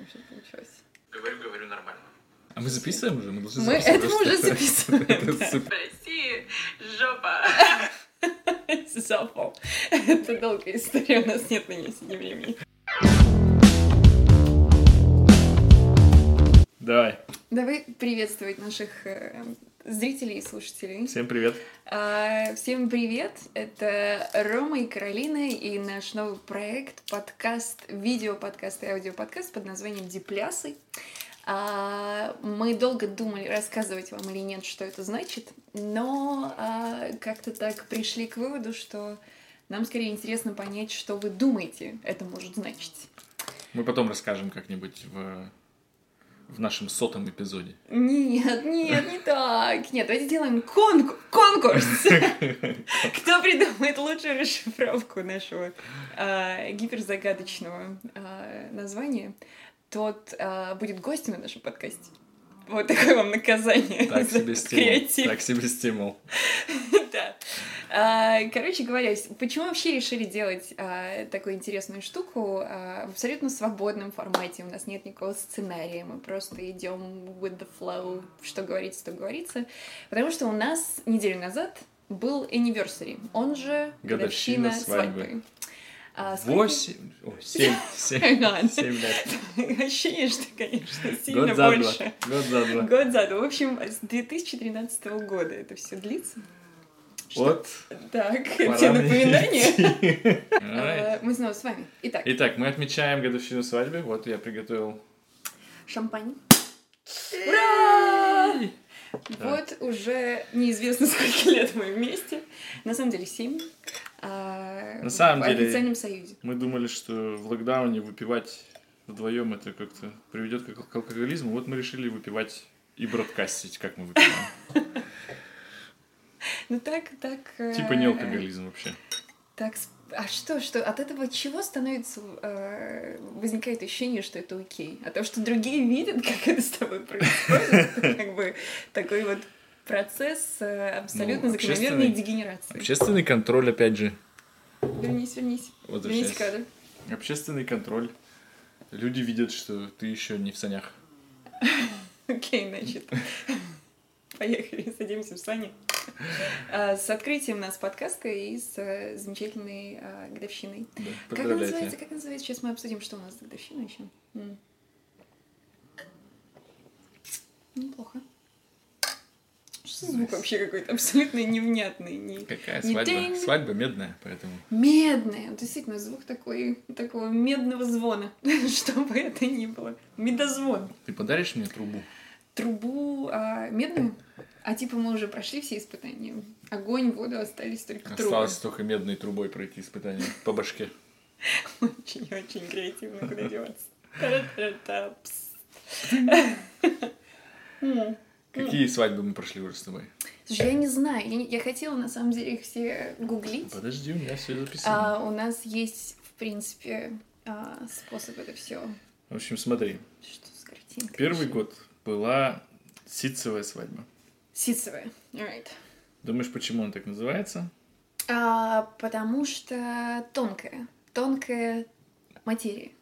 посмотрим, что получилось. Говорю, говорю нормально. А мы записываем уже? Мы должны Мы записывать, это мы уже записываем. России жопа. Запал. Это долгая история, у нас нет на нее сегодня времени. Давай. Давай приветствовать наших э, зрителей и слушателей. Всем привет. А, Всем привет! Это Рома и Каролина и наш новый проект, подкаст, видео-подкаст и аудиоподкаст под названием «Диплясы». А, Мы долго думали, рассказывать вам или нет, что это значит, но а, как-то так пришли к выводу, что нам скорее интересно понять, что вы думаете это может значить. Мы потом расскажем как-нибудь в, в нашем сотом эпизоде. Нет, нет, не так. Нет, давайте сделаем конку- конкурс. Кто придумает лучшую расшифровку нашего а, гиперзагадочного а, названия, тот а, будет гостем на нашем подкасте. Вот такое вам наказание Так себе стимул. креатив. Так себе стимул. Да. А, Короче говоря, почему вообще решили делать а, такую интересную штуку а, в абсолютно свободном формате? У нас нет никакого сценария, мы просто идем with the flow, что говорится, то говорится. Потому что у нас неделю назад был anniversary, он же Годовщина годовщина свадьбы. А, Восемь... Семь. Семь. Семь лет. Ощущение, что, конечно, сильно Год за два. больше. Год за два. Год за два. В общем, с 2013 года это все длится. Вот. Так, мне напоминания. А, Мы снова с вами. Итак, Итак, мы отмечаем годовщину свадьбы. Вот я приготовил. шампань. Ура! Вот уже неизвестно, сколько лет мы вместе. На самом деле, семь. А, На самом в деле- официальном союзе. Мы думали, что в локдауне выпивать вдвоем это как-то приведет к к алкоголизму. Вот мы решили выпивать и бродкастить, как мы выпиваем. Ну так, так... э, Типа не алкоголизм вообще. Так, а что, что от этого чего становится, э, возникает ощущение, что это окей? А то, что другие видят, как это с тобой происходит, это как бы такой вот процесс э, абсолютно Ну, закономерной дегенерации. Общественный контроль, опять же. Вернись, вернись. Вот Вернись кадр. Общественный контроль. Люди видят, что ты еще не в санях. Окей, значит. Поехали, садимся в сани. А, С открытием нас подкаста и с э, замечательной а, годовщиной. Да, Как называется? Как называется? Сейчас мы обсудим, что у нас за годовщина еще. Неплохо. Что за звук вообще какой-то абсолютно невнятный? Не... Какая Не свадьба? динь. Свадьба медная, поэтому. Медный. Действительно, звук такой, такого медного звона. Что бы это ни было. Медозвон. Ты подаришь мне трубу? Трубу а, медную? А типа мы уже прошли все испытания. Огонь, воду, остались только трубы. Осталось только медной трубой пройти испытание по башке. Очень-очень креативно, куда деваться. Какие свадьбы мы прошли уже с тобой? Слушай, я не знаю, я, не- я хотела на самом деле их все гуглить. Подожди, у меня все записано. А, у нас есть, в принципе, а, способ это все. В общем, смотри. Что с картинкой? Первый год была ситцевая свадьба. Ситцевая. Alright. Думаешь, почему он так называется? А, потому что тонкая. Тонкая материя.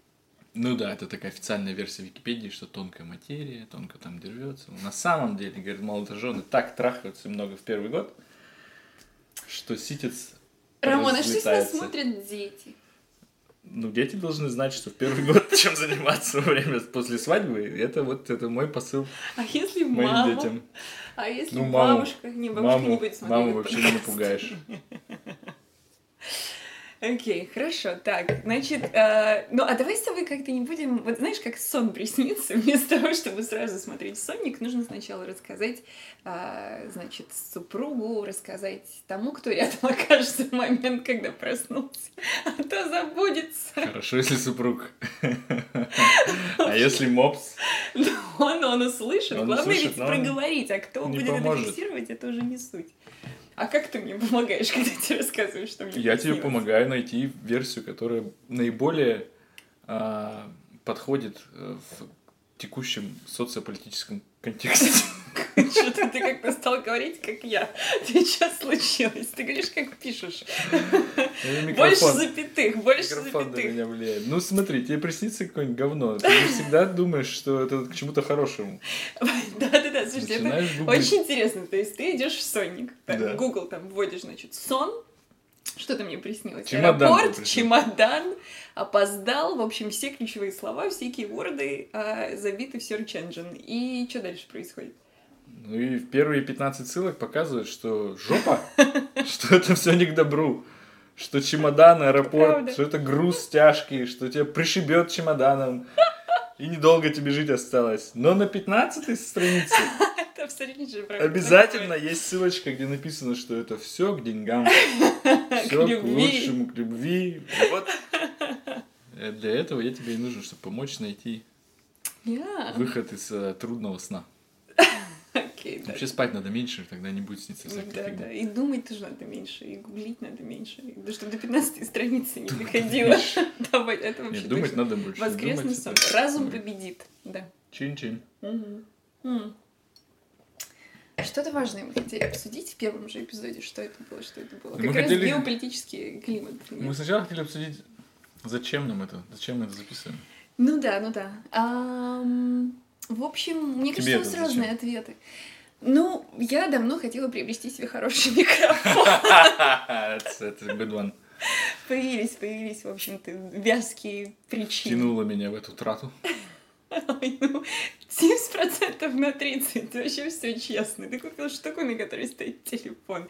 Ну да, это такая официальная версия Википедии, что тонкая материя, тонко там держется. На самом деле, говорят, молодожены так трахаются много в первый год, что ситец что с нас разлетается. смотрят дети? Ну, дети должны знать, что в первый год чем заниматься во время после свадьбы. Это вот это мой посыл А если моим мама? детям. А если Ну, маму- бабушка? Не, бабушка не Маму, будет смотреть. маму вообще не напугаешь. Окей, хорошо. Так, значит, э, ну а давай с тобой как-то не будем... Вот знаешь, как сон приснится? Вместо того, чтобы сразу смотреть сонник, нужно сначала рассказать, э, значит, супругу, рассказать тому, кто рядом окажется в момент, когда проснулся. А то забудется. Хорошо, если супруг. А если мопс? Но он, он услышит. Главное ведь проговорить, а кто будет это фиксировать, это уже не суть. А как ты мне помогаешь, когда тебе рассказываешь, что мне Я тебе помогаю найти версию, которая наиболее а, подходит э, в текущем социополитическом контексте. Что-то ты как-то стал говорить, как я. Ты что случилось? Ты говоришь, как пишешь. Больше запятых, больше запятых. меня влияет. Ну смотри, тебе приснится какое-нибудь говно. Ты всегда думаешь, что это к чему-то хорошему. Да-да-да, слушайте, это гуглить. очень интересно. То есть ты идешь в сонник, так, Да. в Google там вводишь, значит, сон, что-то мне приснилось. Чемодан Аэропорт, чемодан, опоздал, в общем, все ключевые слова, все кейворды а, забиты в search engine. И что дальше происходит? Ну и первые 15 ссылок показывают, что жопа, что это все не к добру. Что чемодан, аэропорт, что это груз тяжкий, что тебя пришибет чемоданом. И недолго тебе жить осталось. Но на 15 странице Абсолютно же правда. обязательно есть ссылочка, где написано, что это все к деньгам. Все к лучшему, к любви. Вот. Э, Для этого я тебе и нужен, чтобы помочь найти выход из э, трудного сна. Окей. Вообще спать надо меньше, тогда не будет сниться всякая Да, фигня. да. И думать тоже надо меньше, и гуглить надо меньше. Да, чтобы до 15 страницы не доходило. Давай, это вообще Нет, думать надо больше. Воскресный сон. Разум победит. Да. Чин-чин. Мгм. Что-то важное мы хотели обсудить в первом же эпизоде, что это было, что это было. Мы Как раз хотели- геополитический климат. Мы сначала хотели обсудить, зачем нам это, зачем мы это записываем. Ну да, ну да. Ам, в общем, мне Тебе кажется, у это разные ответы. Ну, я давно хотела приобрести себе хороший микрофон. Это good one. Появились, появились, в общем-то, вязкие причины. Тянуло меня в эту трату. Ну, 70% на 30, вообще все честно. Ты купил штуку, на которой стоит телефон.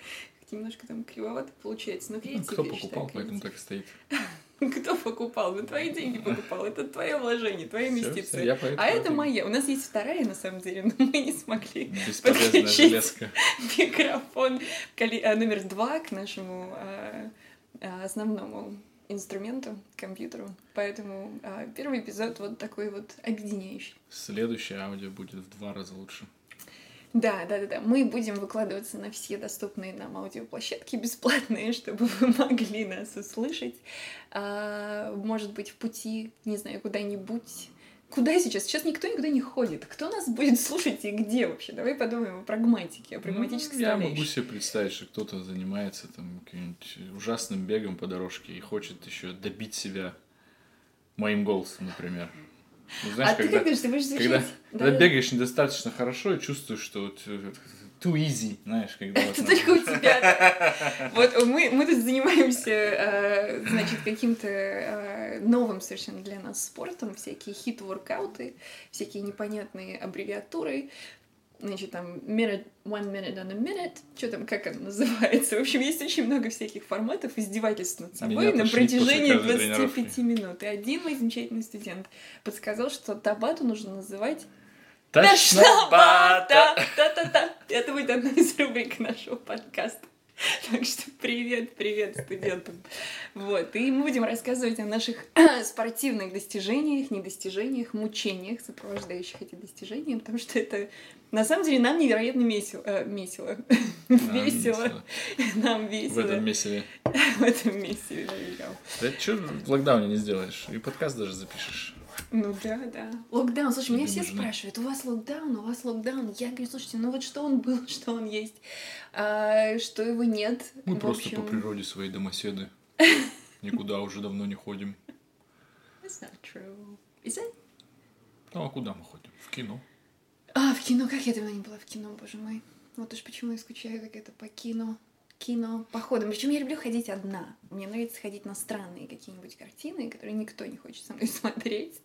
Немножко там кривовато получается, но Ну, креатив, кто я считаю, покупал, поэтому так стоит. Кто покупал? Ну, твои деньги покупал. Это твое вложение, твоя инвестиция. я поэтому А это это- моя. У нас есть вторая, на самом деле, но мы не смогли Подключить. железка. микрофон а, номер два к нашему а, а, основному инструменту, компьютеру. Поэтому а, первый эпизод вот такой вот объединяющий. Следующее аудио будет в два раза лучше. Да, да, да, да. Мы будем выкладываться на все доступные нам аудиоплощадки бесплатные, чтобы вы могли нас услышать. А, может быть, в пути, не знаю, куда-нибудь. Куда сейчас? Сейчас никто никуда не ходит. Кто нас будет слушать и где вообще? Давай подумаем о прагматике, о прагматической Ну, Я могу себе представить, что кто-то занимается там каким-нибудь ужасным бегом по дорожке и хочет еще добить себя моим голосом, например. Ну, знаешь, а ты когда, как думаешь, ты будешь когда, Да, когда да. бегаешь недостаточно хорошо и чувствуешь, что вот, э, too easy, знаешь, когда вот Это надо- только у тебя. Вот мы, мы тут занимаемся, э, значит, каким-то э, новым совершенно для нас спортом, всякие хит-воркауты, всякие непонятные аббревиатуры. Значит, там minute, one minute on a minute, что там, как оно называется. В общем, есть очень много всяких форматов издевательств над собой Меня на протяжении каждой 25 тренировки. минут. И один мой замечательный студент подсказал, что табату нужно называть Тошнобата! Та-та-та. Это будет одна из рубрик нашего подкаста. Так что привет, привет студентам. Вот, и мы будем рассказывать о наших спортивных достижениях, недостижениях, мучениях, сопровождающих эти достижения, потому что это на самом деле нам невероятно месило. э, месило. Нам Весело. Нам В весело. этом месиве. В этом Михаил. Да что в локдауне не сделаешь? И подкаст даже запишешь. Ну да, да. Локдаун. Слушай, меня все спрашивают, у вас локдаун, у вас локдаун. Я говорю, слушайте, ну вот что он был, что он есть, а, что его нет. Мы В просто общем, по природе своей домоседы. Никуда уже давно не ходим. That's not true. Is it? Ну а куда мы ходим? В кино. А, в кино, как я давно не была в кино, боже мой. Вот уж почему я скучаю как это по кино. Кино, походам. Причем я люблю ходить одна. Мне нравится ходить на странные какие-нибудь картины, которые никто не хочет со мной смотреть.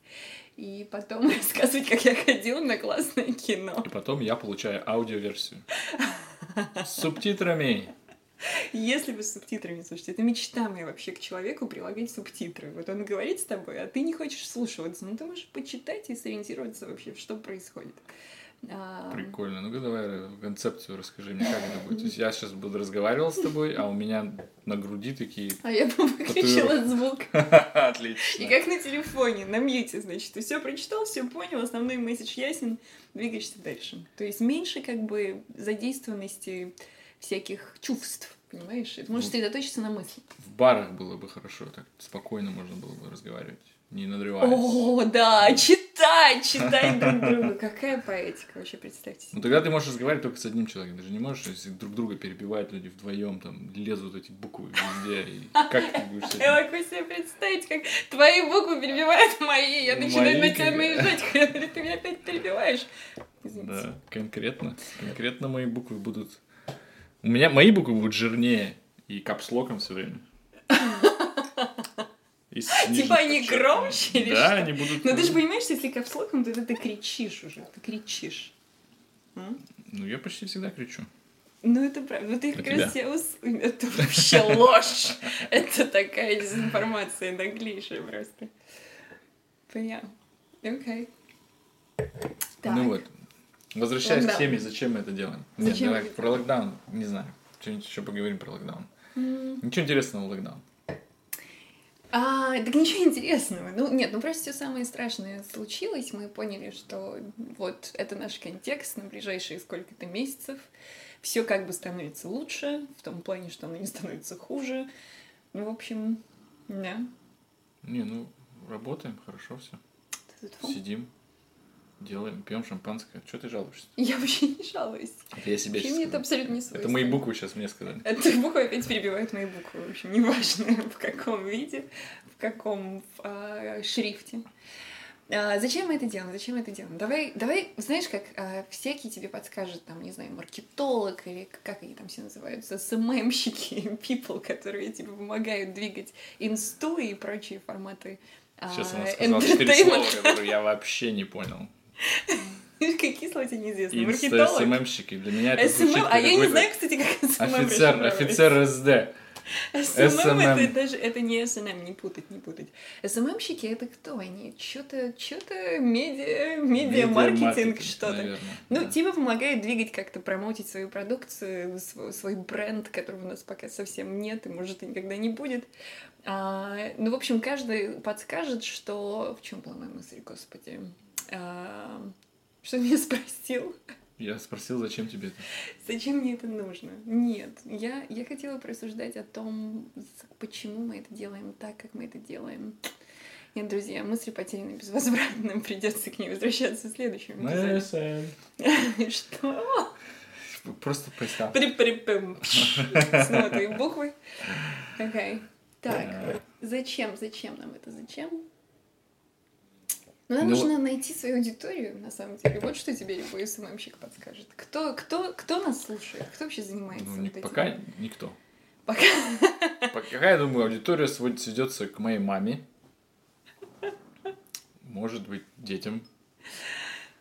И потом рассказывать, как я ходила на классное кино. И потом я получаю аудиоверсию. С субтитрами. Если бы с субтитрами, слушайте, это мечта моя вообще к человеку прилагать субтитры. Вот он говорит с тобой, а ты не хочешь слушаться. Ну, ты можешь почитать и сориентироваться вообще, что происходит. Прикольно. Ну-ка давай концепцию расскажи мне, как это будет. То есть я сейчас буду разговаривал с тобой, а у меня на груди такие... А я бы выключила звук. И Отлично. как на телефоне, на мьюте, значит, ты все прочитал, все понял, основной месседж ясен, двигаешься дальше. То есть меньше как бы задействованности всяких чувств, понимаешь? Это можешь Ну. сосредоточиться на мысли. В барах было бы хорошо, так спокойно можно было бы разговаривать, не надрываясь. О, да, читать читать, читать друг друга. Какая поэтика вообще, представьте Ну тогда ты можешь разговаривать только с одним человеком. Ты же не можешь, если друг друга перебивают люди вдвоем, там лезут эти буквы везде. И как ты будешь? Я могу себе представить, как твои буквы перебивают мои. Я начинаю на тебя наезжать, когда ты меня опять перебиваешь. Да, конкретно. Конкретно мои буквы будут... У меня мои буквы будут жирнее и капслоком все время. Типа они громче или Да, что? они будут... Ну ты же понимаешь, что если капслоком, то это ты кричишь уже, ты кричишь. М? Ну, я почти всегда кричу. Ну это правда. Вот ты На как раз себя ус- Это вообще ложь. Это такая дезинформация наглейшая просто. Понятно. Окей. Ну вот. Возвращаясь к теме, зачем мы это делаем? Нет, давай про локдаун, не знаю. Что-нибудь еще поговорим про локдаун. Ничего интересного в локдаун. А, так ничего интересного. Ну, нет, ну просто все самое страшное случилось. Мы поняли, что вот это наш контекст на ближайшие сколько-то месяцев. Все как бы становится лучше, в том плане, что оно не становится хуже. Ну, в общем, да. Не, ну, работаем, хорошо все. Сидим, делаем, пьем шампанское. Что ты жалуешься? Я вообще не жалуюсь. Это я себе Вообще мне это абсолютно не свойственно. Это мои буквы сейчас мне сказали. Это буквы опять перебивают мои буквы. В общем, неважно в каком виде, в каком а, шрифте. А, зачем мы это делаем? Зачем мы это делаем? Давай, давай, знаешь, как а, всякий тебе подскажет, там, не знаю, маркетолог или как они там все называются, СММщики, people, которые тебе помогают двигать инсту и прочие форматы а, Сейчас она сказала четыре слова, которые я вообще не понял. Какие слова тебе неизвестны? Маркетолог? СММщики. Для меня это звучит а я не знаю, кстати, как СММ Офицер, офицер СД. СММ это даже это не СММ, не путать, не путать. СММщики это кто они? Что-то, что-то медиа, медиа-маркетинг, Медиамаркетинг, что-то. Ну, типа помогает двигать как-то, промоутить свою продукцию, свой, свой бренд, которого у нас пока совсем нет и, может, и никогда не будет. А, ну, в общем, каждый подскажет, что... В чем была моя мысль, господи? А, что меня спросил? Я спросил, зачем тебе это? Зачем мне это нужно? Нет, я, я хотела просуждать о том, почему мы это делаем так, как мы это делаем. Нет, друзья, мысли потеряны безвозвратно, придется к ней возвращаться в следующем эпизоде. Что? Просто. При-при-пым. Снова твои буквы. Окей. Так, зачем, зачем нам это, зачем? Ну, нам Ну, нужно найти свою аудиторию, на самом деле. Вот что тебе любой СММщик подскажет. Кто, кто, кто нас слушает? Кто вообще занимается Ну, вот ни- этим? пока никто. Пока. Пока, я думаю, аудитория сведется к моей маме. Может быть, детям.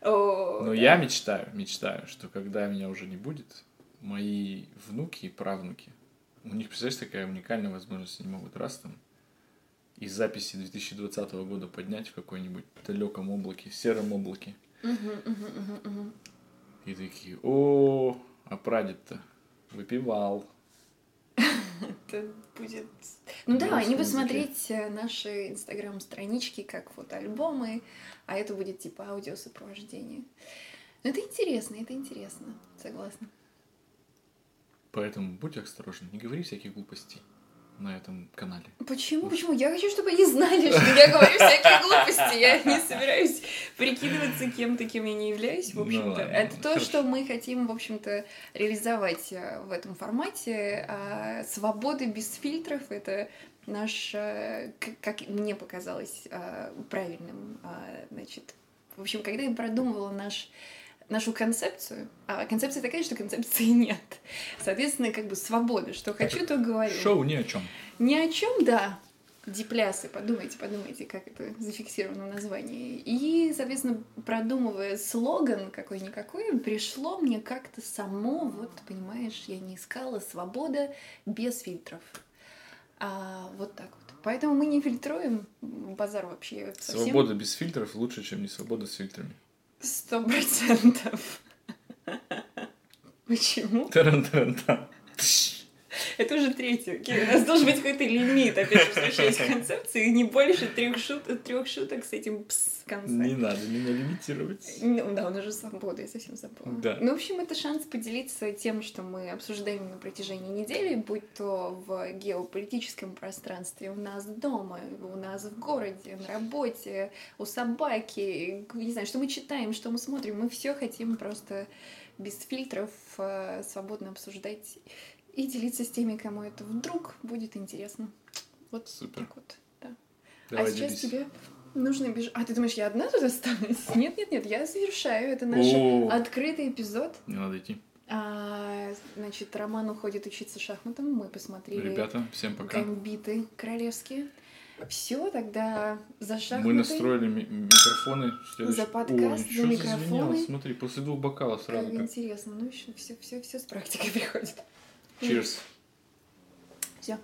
О, Но да. я мечтаю, мечтаю, что когда меня уже не будет, мои внуки и правнуки, у них, представляешь, такая уникальная возможность, они могут раз там из записи 2020 года поднять в какой-нибудь далеком облаке, сером облаке. И такие, о, а прадед-то выпивал. Это будет... Ну да, они посмотреть э, наши инстаграм-странички как фотоальбомы, а это будет типа аудиосопровождение. Ну это интересно, это интересно, согласна. Поэтому будь осторожен, не говори всяких глупостей на этом канале. Почему? Почему? Я хочу, чтобы они знали, что я говорю всякие глупости. Я не собираюсь прикидываться кем-то, кем я не являюсь, в Ну общем-то. ладно, Это то, хорошо. что мы хотим, в общем-то, реализовать э, в этом формате. А Свобода без фильтров — это наш, э, как мне показалось, э, правильным, а, значит, в общем, когда я продумывала наш нашу концепцию, а концепция такая, что концепции нет. Соответственно, как бы свобода, что хочу, то говорю. Шоу ни о чем. Ни о чем, да. Диплясы, подумайте, подумайте, как это зафиксировано в названии. И, соответственно, продумывая слоган какой-никакой, пришло мне как-то само, вот, понимаешь, я не искала свобода без фильтров. А, вот так вот. Поэтому мы не фильтруем базар вообще совсем. Свобода без фильтров лучше, чем не свобода с фильтрами. Сто процентов. Почему? Таран-таран-тан. Это уже третий. Окей, у нас должен быть какой-то лимит, опять же, возвращаясь к концепции, не больше трех шуток, трех шуток с этим пс в конце. Не надо меня лимитировать. Ну да, он уже свобода, я совсем забыла. Да. Ну, в общем, это шанс поделиться тем, что мы обсуждаем на протяжении недели, будь то в геополитическом пространстве, у нас дома, у нас в городе, на работе, у собаки, не знаю, что мы читаем, что мы смотрим, мы все хотим просто без фильтров э, свободно обсуждать и делиться с теми, кому это вдруг будет интересно. Вот Супер. так вот, да. Давай, а сейчас делись. тебе нужно бежать. А ты думаешь, я одна тут останусь? Нет, нет, нет, я завершаю. Это наш О. открытый эпизод. Не надо идти. А, значит, Роман уходит учиться шахматам. Мы посмотрели Ребята, всем пока. гамбиты королевские. Все, тогда за шахматы. Мы настроили ми- микрофоны. Следующий- За подкаст, Ой, за микрофоны. Смотри, после двух бокалов сразу Как как. интересно. Ну, еще все, все, все с практикой приходит. Cheers. Ja.